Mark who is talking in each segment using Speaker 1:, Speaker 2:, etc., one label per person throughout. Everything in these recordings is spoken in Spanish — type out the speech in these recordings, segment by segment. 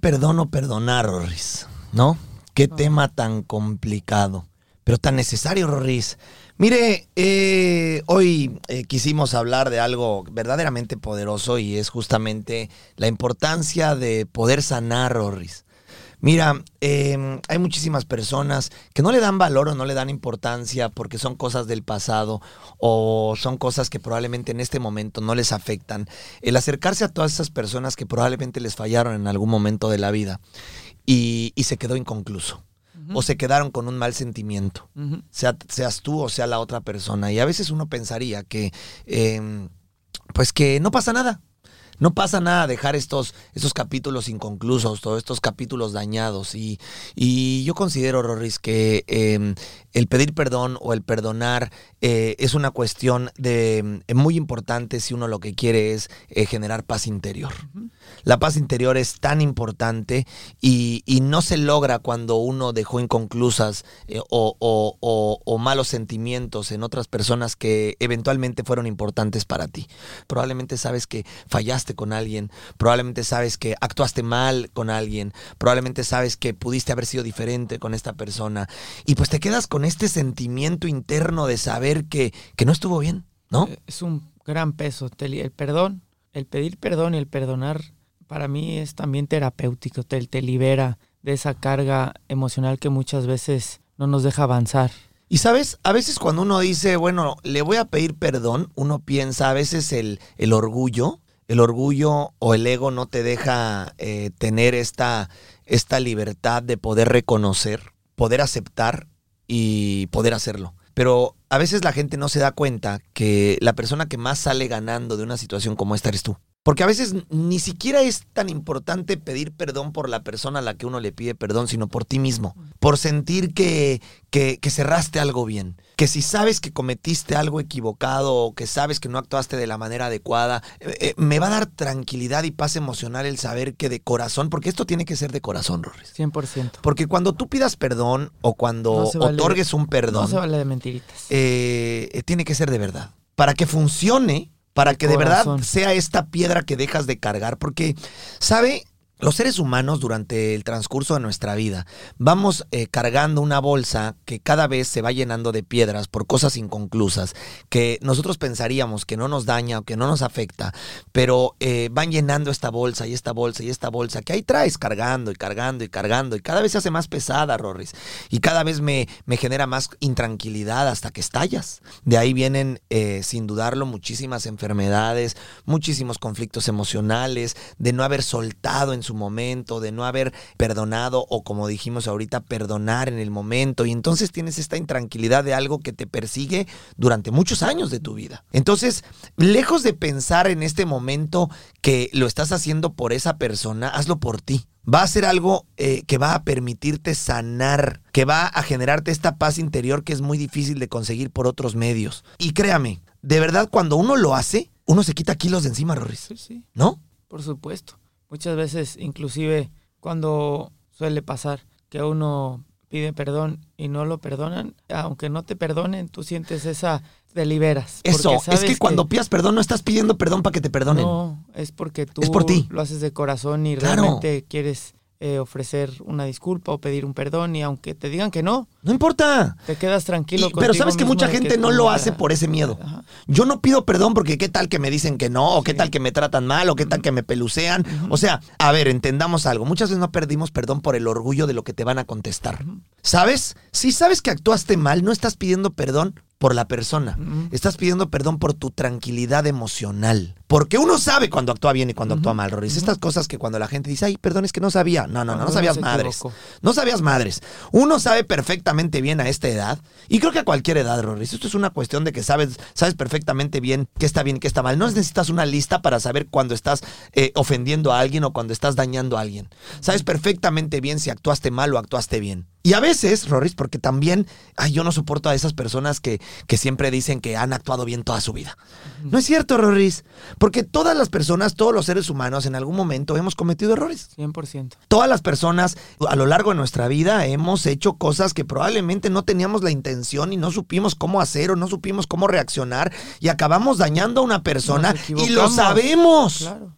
Speaker 1: Perdón o perdonar, Rorris, ¿no? Qué tema tan complicado, pero tan necesario, Rorris. Mire, eh, hoy eh, quisimos hablar de algo verdaderamente poderoso y es justamente la importancia de poder sanar, Rorris. Mira, eh, hay muchísimas personas que no le dan valor o no le dan importancia porque son cosas del pasado o son cosas que probablemente en este momento no les afectan. El acercarse a todas esas personas que probablemente les fallaron en algún momento de la vida y, y se quedó inconcluso. O se quedaron con un mal sentimiento, sea, seas tú o sea la otra persona. Y a veces uno pensaría que, eh, pues que no pasa nada, no pasa nada dejar estos, estos capítulos inconclusos, todos estos capítulos dañados. Y, y yo considero, Rorris, que eh, el pedir perdón o el perdonar eh, es una cuestión de eh, muy importante si uno lo que quiere es eh, generar paz interior. La paz interior es tan importante y, y, no se logra cuando uno dejó inconclusas eh, o, o, o, o, malos sentimientos en otras personas que eventualmente fueron importantes para ti. Probablemente sabes que fallaste con alguien, probablemente sabes que actuaste mal con alguien, probablemente sabes que pudiste haber sido diferente con esta persona y pues te quedas con este sentimiento interno de saber que, que no estuvo bien, ¿no?
Speaker 2: Es un gran peso. El perdón, el pedir perdón y el perdonar para mí es también terapéutico, te, te, libera de esa carga emocional que muchas veces no nos deja avanzar.
Speaker 1: Y sabes, a veces cuando uno dice, bueno, le voy a pedir perdón, uno piensa a veces el, el orgullo, el orgullo o el ego no te deja eh, tener esta, esta libertad de poder reconocer, poder aceptar y poder hacerlo. Pero a veces la gente no se da cuenta que la persona que más sale ganando de una situación como esta eres tú. Porque a veces ni siquiera es tan importante pedir perdón por la persona a la que uno le pide perdón, sino por ti mismo. Por sentir que, que, que, cerraste algo bien. Que si sabes que cometiste algo equivocado o que sabes que no actuaste de la manera adecuada, eh, eh, me va a dar tranquilidad y paz emocional el saber que de corazón, porque esto tiene que ser de corazón, Rorris.
Speaker 2: 100%.
Speaker 1: Porque cuando tú pidas perdón o cuando no vale otorgues un perdón.
Speaker 2: No se vale de mentiritas.
Speaker 1: Eh, tiene que ser de verdad. Para que funcione, para que de verdad sea esta piedra que dejas de cargar. Porque, ¿sabe? Los seres humanos durante el transcurso de nuestra vida vamos eh, cargando una bolsa que cada vez se va llenando de piedras por cosas inconclusas que nosotros pensaríamos que no nos daña o que no nos afecta, pero eh, van llenando esta bolsa y esta bolsa y esta bolsa que ahí traes cargando y cargando y cargando y cada vez se hace más pesada, Rorris, y cada vez me, me genera más intranquilidad hasta que estallas. De ahí vienen, eh, sin dudarlo, muchísimas enfermedades, muchísimos conflictos emocionales, de no haber soltado en su momento, de no haber perdonado o como dijimos ahorita, perdonar en el momento. Y entonces tienes esta intranquilidad de algo que te persigue durante muchos años de tu vida. Entonces, lejos de pensar en este momento que lo estás haciendo por esa persona, hazlo por ti. Va a ser algo eh, que va a permitirte sanar, que va a generarte esta paz interior que es muy difícil de conseguir por otros medios. Y créame, de verdad, cuando uno lo hace, uno se quita kilos de encima, Rorris.
Speaker 2: Sí, sí.
Speaker 1: ¿No?
Speaker 2: Por supuesto. Muchas veces, inclusive cuando suele pasar que uno pide perdón y no lo perdonan, aunque no te perdonen, tú sientes esa, te liberas.
Speaker 1: Eso, es que cuando pidas perdón no estás pidiendo perdón para que te perdonen.
Speaker 2: No, es porque tú
Speaker 1: es por ti.
Speaker 2: lo haces de corazón y claro. realmente quieres eh, ofrecer una disculpa o pedir un perdón y aunque te digan que no,
Speaker 1: No importa.
Speaker 2: te quedas tranquilo.
Speaker 1: Y- pero sabes que mucha gente no lo hace por ese miedo.
Speaker 2: Ajá.
Speaker 1: Yo no pido perdón porque qué tal que me dicen que no, o qué
Speaker 2: Sí.
Speaker 1: tal que me tratan mal, o qué tal que me pelucean. O sea, a ver, entendamos algo. Muchas veces no perdimos perdón por el orgullo de lo que te van a contestar. ¿Sabes? Si sabes que actuaste mal, no estás pidiendo perdón por la persona. Estás pidiendo perdón por tu tranquilidad emocional. Porque uno sabe cuando actúa bien y cuando actúa mal, Roris. Estas cosas que cuando la gente dice, ay, perdón, es que no sabía. No, no, no, no sabías madres.
Speaker 2: equivocó.
Speaker 1: No sabías madres. Uno sabe perfectamente bien a esta edad, y creo que a cualquier edad, Roris. Esto es una cuestión de que sabes, sabes perfectamente bien qué está bien y qué está mal. No necesitas una lista para saber cuando estás eh, ofendiendo a alguien o cuando estás dañando a alguien. Sabes perfectamente bien si actuaste mal o actuaste bien. Y a veces, Roris, porque también, ay, yo no soporto a esas personas que, que siempre dicen que han actuado bien toda su vida. No es cierto, Roris. Porque todas las personas, todos los seres humanos, en algún momento hemos cometido errores.
Speaker 2: 100%.
Speaker 1: Todas las personas a lo largo de nuestra vida hemos hecho cosas que probablemente no teníamos la intención y no supimos cómo hacer o no supimos cómo reaccionar y acabamos dañando a una persona y lo sabemos.
Speaker 2: Claro.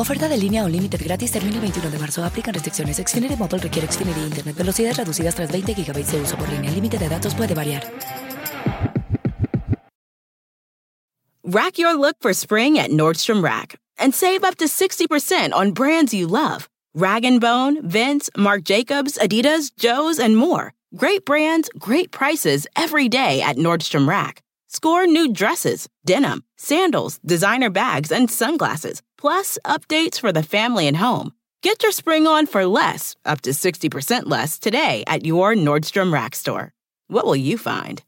Speaker 3: Oferta de línea o límite gratis termina el 21 de marzo. Aplican restricciones. Xfinity Mobile requiere Xfinity Internet. Velocidades reducidas tras 20 GB de uso por línea. El límite de datos puede variar.
Speaker 4: Rack your look for spring at Nordstrom Rack and save up to 60% on brands you love. Rag & Bone, Vince, Marc Jacobs, Adidas, Joe's, and more. Great brands, great prices every day at Nordstrom Rack. Score new dresses, denim, sandals, designer bags, and sunglasses, plus updates for the family and home. Get your spring on for less, up to 60% less, today at your Nordstrom Rack store. What will you find?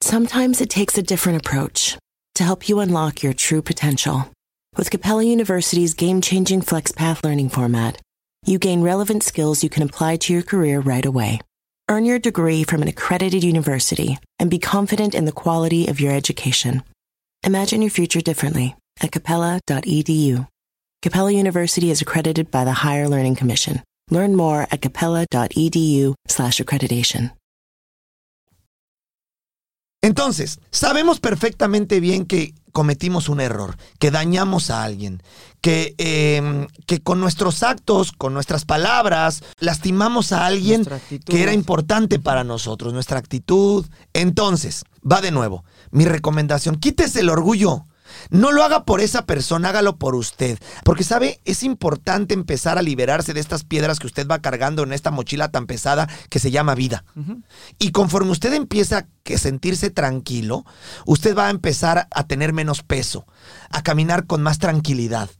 Speaker 5: Sometimes it takes a different approach to help you unlock your true potential. With Capella University's game changing FlexPath learning format, you gain relevant skills you can apply to your career right away. Earn your degree from an accredited university and be confident in the quality of your education. Imagine your future differently at capella.edu. Capella University is accredited by the Higher Learning Commission. Learn more at capella.edu/slash accreditation.
Speaker 1: Entonces, sabemos perfectamente bien que cometimos un error, que dañamos a alguien, que, eh, que con nuestros actos, con nuestras palabras, lastimamos a alguien que era importante para nosotros, nuestra actitud. Entonces, va de nuevo, mi recomendación, quítese el orgullo. No lo haga por esa persona, hágalo por usted. Porque, ¿sabe? Es importante empezar a liberarse de estas piedras que usted va cargando en esta mochila tan pesada que se llama vida. Y conforme usted empieza a sentirse tranquilo, usted va a empezar a tener menos peso, a caminar con más tranquilidad,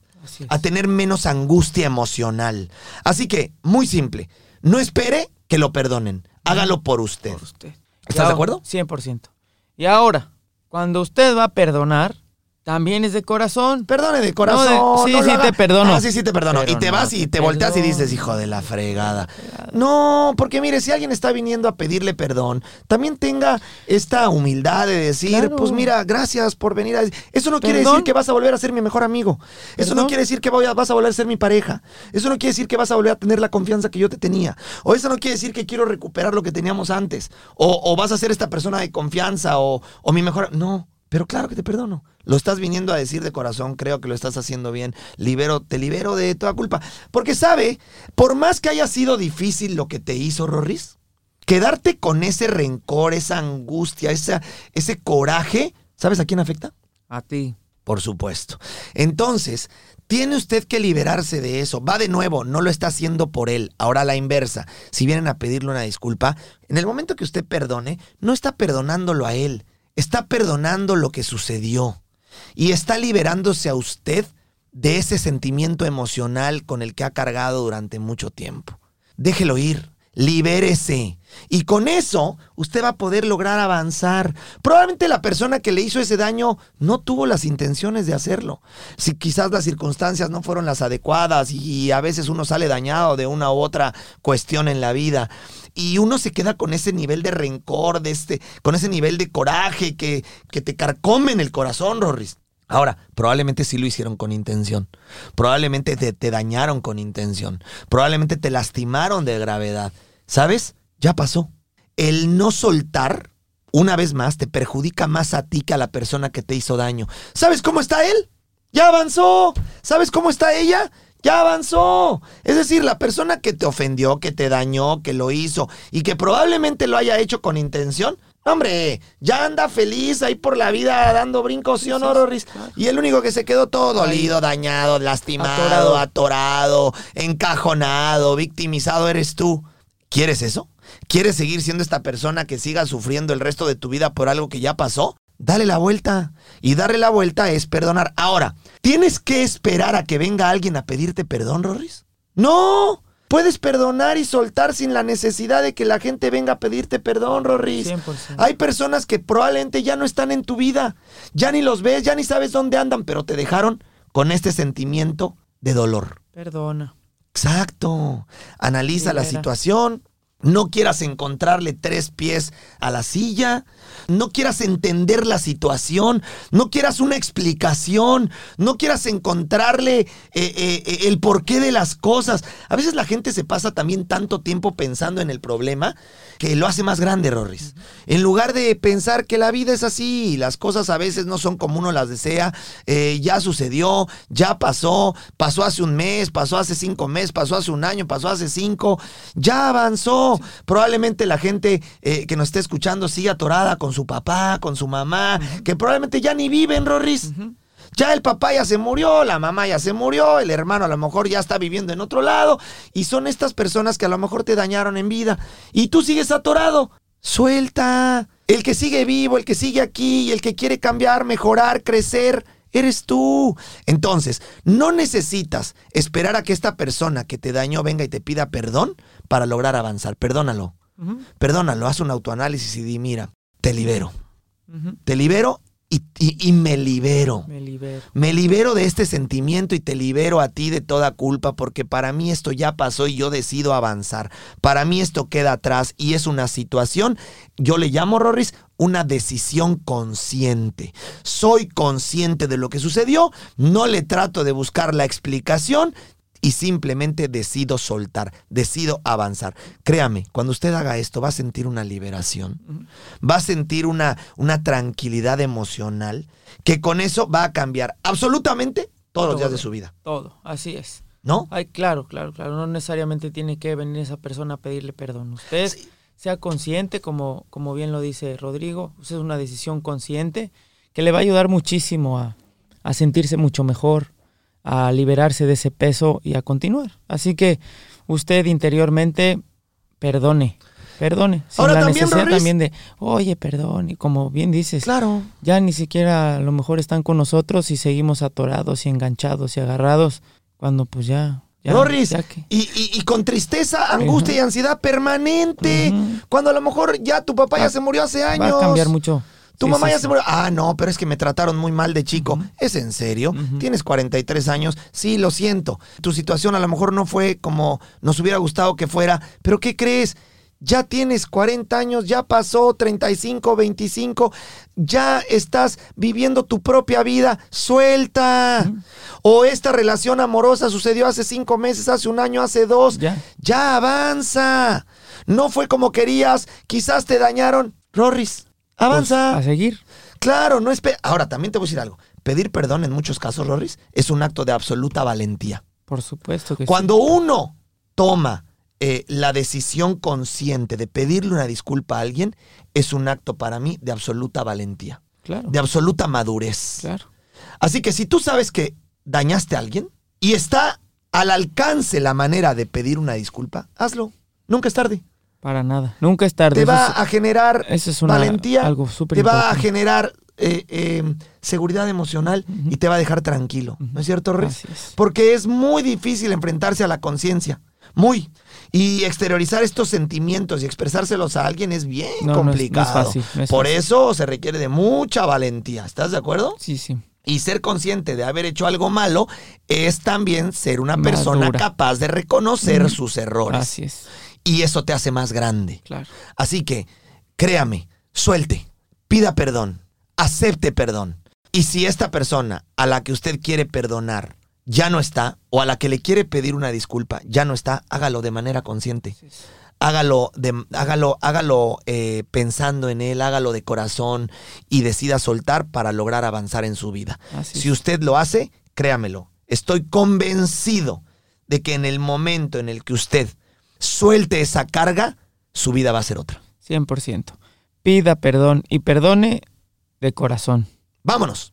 Speaker 1: a tener menos angustia emocional. Así que, muy simple, no espere que lo perdonen, hágalo por usted.
Speaker 2: por usted.
Speaker 1: ¿Estás
Speaker 2: ahora-
Speaker 1: de acuerdo?
Speaker 2: 100%. Y ahora, cuando usted va a perdonar, también es de corazón.
Speaker 1: Perdone de corazón.
Speaker 2: No, de- sí,
Speaker 1: no
Speaker 2: sí, te perdono.
Speaker 1: Ah, sí, sí, te perdono.
Speaker 2: Pero
Speaker 1: y te
Speaker 2: no
Speaker 1: vas y te volteas y dices, hijo de la fregada. No, porque mire, si alguien está viniendo a pedirle perdón, también tenga esta humildad de decir,
Speaker 2: Claro.
Speaker 1: pues mira, gracias por venir a... Eso no quiere decir que vas a volver a ser mi mejor amigo. Eso no quiere decir que voy a- vas a volver a ser mi pareja. Eso no quiere decir que vas a volver a tener la confianza que yo te tenía. O eso no quiere decir que quiero recuperar lo que teníamos antes. O, o vas a ser esta persona de confianza o, o mi mejor... No. Pero claro que te perdono. Lo estás viniendo a decir de corazón, creo que lo estás haciendo bien. Libero, te libero de toda culpa. Porque sabe, por más que haya sido difícil lo que te hizo Rorris, quedarte con ese rencor, esa angustia, esa, ese coraje, ¿sabes a quién afecta?
Speaker 2: A ti.
Speaker 1: Por supuesto. Entonces, Tiene usted que liberarse de eso. Va de nuevo, no lo está haciendo por él. Ahora la inversa. Si vienen a pedirle una disculpa, en el momento que usted perdone, no está perdonándolo a él, está perdonando lo que sucedió. Y está liberándose a usted de ese sentimiento emocional con el que ha cargado durante mucho tiempo. Déjelo ir, libérese. Y con eso usted va a poder lograr avanzar. Probablemente la persona que le hizo ese daño no tuvo las intenciones de hacerlo. Si quizás las circunstancias no fueron las adecuadas y a veces uno sale dañado de una u otra cuestión en la vida. Y uno se queda con ese nivel de rencor, de este, con ese nivel de coraje que, que te carcome en el corazón, Rorris. Ahora, probablemente sí lo hicieron con intención. Probablemente te, te, dañaron con intención. Probablemente te lastimaron de gravedad. ¿Sabes? Ya pasó. El no soltar, una vez más, te perjudica más a ti que a la persona que te hizo daño. ¿Sabes cómo está él? Ya avanzó. ¿Sabes cómo está ella? Ya avanzó. Es decir, la persona que te ofendió, que te dañó, que lo hizo y que probablemente lo haya hecho con intención, Hombre, ya anda feliz ahí por la vida dando brincos, ¿sí o no, Rorris? Y el único que se quedó todo dolido, dañado, lastimado, atorado. atorado, encajonado, victimizado eres tú. ¿Quieres eso? ¿Quieres seguir siendo esta persona que siga sufriendo el resto de tu vida por algo que ya pasó? Dale la vuelta. Y darle la vuelta es perdonar. Ahora, ¿tienes que esperar a que venga alguien a pedirte perdón, Rorris? No. Puedes perdonar y soltar sin la necesidad de que la gente venga a pedirte perdón, Rorris. 100%. Hay personas que probablemente ya no están en tu vida. Ya ni los ves, ya ni sabes dónde andan, pero te dejaron con este sentimiento de dolor.
Speaker 2: Perdona.
Speaker 1: Exacto. Analiza Libera. la situación. No quieras encontrarle tres pies a la silla. No quieras entender la situación. No quieras una explicación. No quieras encontrarle eh, eh, el porqué de las cosas. A veces la gente se pasa también tanto tiempo pensando en el problema que lo hace más grande, Rorris. En lugar de pensar que la vida es así y las cosas a veces no son como uno las desea, eh, ya sucedió, ya pasó, pasó hace un mes, pasó hace cinco meses, pasó hace un año, pasó hace cinco, ya avanzó. Probablemente la gente eh, que nos esté escuchando sigue atorada con su papá, con su mamá, que probablemente ya ni viven, Rorris. Ya el papá ya se murió, la mamá ya se murió, el hermano a lo mejor ya está viviendo en otro lado. Y son estas personas que a lo mejor te dañaron en vida. Y tú sigues atorado. Suelta. El que sigue vivo, el que sigue aquí, el que quiere cambiar, mejorar, crecer, eres tú. Entonces, no necesitas esperar a que esta persona que te dañó venga y te pida perdón para lograr avanzar. Perdónalo. Uh -huh. Perdónalo, haz un autoanálisis y di, mira, te libero. Uh -huh. Te libero y, y, y, me libero.
Speaker 2: Me libero.
Speaker 1: Me libero de este sentimiento y te libero a ti de toda culpa porque para mí esto ya pasó y yo decido avanzar. Para mí esto queda atrás y es una situación, yo le llamo, Rorris, una decisión consciente. Soy consciente de lo que sucedió, no le trato de buscar la explicación, y simplemente decido soltar, decido avanzar. Créame, cuando usted haga esto va a sentir una liberación, va a sentir una, una tranquilidad emocional que con eso va a cambiar absolutamente todos todo, los días de su vida.
Speaker 2: Todo, así es.
Speaker 1: ¿No?
Speaker 2: Ay, claro, claro, claro. No necesariamente tiene que venir esa persona a pedirle perdón. Usted sí. sea consciente, como, como bien lo dice Rodrigo, es una decisión consciente que le va a ayudar muchísimo a, a sentirse mucho mejor, a liberarse de ese peso y a continuar. Así que usted interiormente perdone, perdone. Sin
Speaker 1: Ahora
Speaker 2: la
Speaker 1: también,
Speaker 2: necesidad también de, oye, perdón, y como bien dices,
Speaker 1: Claro.
Speaker 2: ya ni siquiera a lo mejor están con nosotros y seguimos atorados y enganchados y agarrados, cuando pues ya... ya que-
Speaker 1: y, y- y con tristeza, angustia y ansiedad permanente. Cuando a lo mejor ya tu papá ya se murió hace años.
Speaker 2: Va a cambiar mucho.
Speaker 1: Tu
Speaker 2: Sí,
Speaker 1: mamá
Speaker 2: sí,
Speaker 1: ya
Speaker 2: sí.
Speaker 1: se murió. Ah, no, pero es que me trataron muy mal de chico. ¿Es en serio?
Speaker 2: Ujú.
Speaker 1: Tienes 43 años. Sí, lo siento. Tu situación a lo mejor no fue como nos hubiera gustado que fuera. Pero ¿qué crees? Ya tienes 40 años, ya pasó 35, 25, ya estás viviendo tu propia vida, suelta. O esta relación amorosa sucedió hace cinco meses, hace un año, hace dos.
Speaker 2: Ya.
Speaker 1: Ya avanza. No fue como querías, quizás te dañaron. Rorris, avanza.
Speaker 2: Pues, a seguir.
Speaker 1: Claro, no es... Ahora, también te voy a decir algo. Pedir perdón en muchos casos, Rorris, es un acto de absoluta valentía.
Speaker 2: Por supuesto que sí.
Speaker 1: Cuando uno toma eh, la decisión consciente de pedirle una disculpa a alguien, es un acto para mí de absoluta valentía,
Speaker 2: Claro,
Speaker 1: de absoluta madurez.
Speaker 2: claro.
Speaker 1: Así que si tú sabes que dañaste a alguien, y está al alcance la manera de pedir una disculpa, hazlo. Nunca es tarde.
Speaker 2: Para nada. Nunca es tarde.
Speaker 1: Te va
Speaker 2: es-
Speaker 1: a generar
Speaker 2: eso es una-
Speaker 1: valentía,
Speaker 2: algo súper
Speaker 1: te va a generar eh, eh, seguridad emocional y te va a dejar tranquilo. ¿No es cierto, Riz?
Speaker 2: Es.
Speaker 1: Porque es muy difícil enfrentarse a la conciencia. Muy. Y exteriorizar estos sentimientos y expresárselos a alguien es bien
Speaker 2: No, no es- no es
Speaker 1: complicado.
Speaker 2: fácil,
Speaker 1: Por
Speaker 2: fácil.
Speaker 1: eso se requiere de mucha valentía. ¿Estás de acuerdo?
Speaker 2: Sí, sí.
Speaker 1: Y ser consciente de haber hecho algo malo es también ser una
Speaker 2: Madura.
Speaker 1: persona capaz de reconocer sus errores.
Speaker 2: Así es.
Speaker 1: Y eso te hace más grande.
Speaker 2: Claro.
Speaker 1: Así que, créame, suelte, pida perdón, acepte perdón. Y si esta persona a la que usted quiere perdonar ya no está, o a la que le quiere pedir una disculpa ya no está, hágalo de manera consciente. Hágalo, de, hágalo, hágalo eh, pensando en él, hágalo de corazón y decida soltar para lograr avanzar en su vida.
Speaker 2: Así
Speaker 1: si usted lo hace, créamelo, estoy convencido de que en el momento en el que usted suelte esa carga, su vida va a ser otra.
Speaker 2: 100%. Pida perdón y perdone de corazón.
Speaker 1: Vámonos.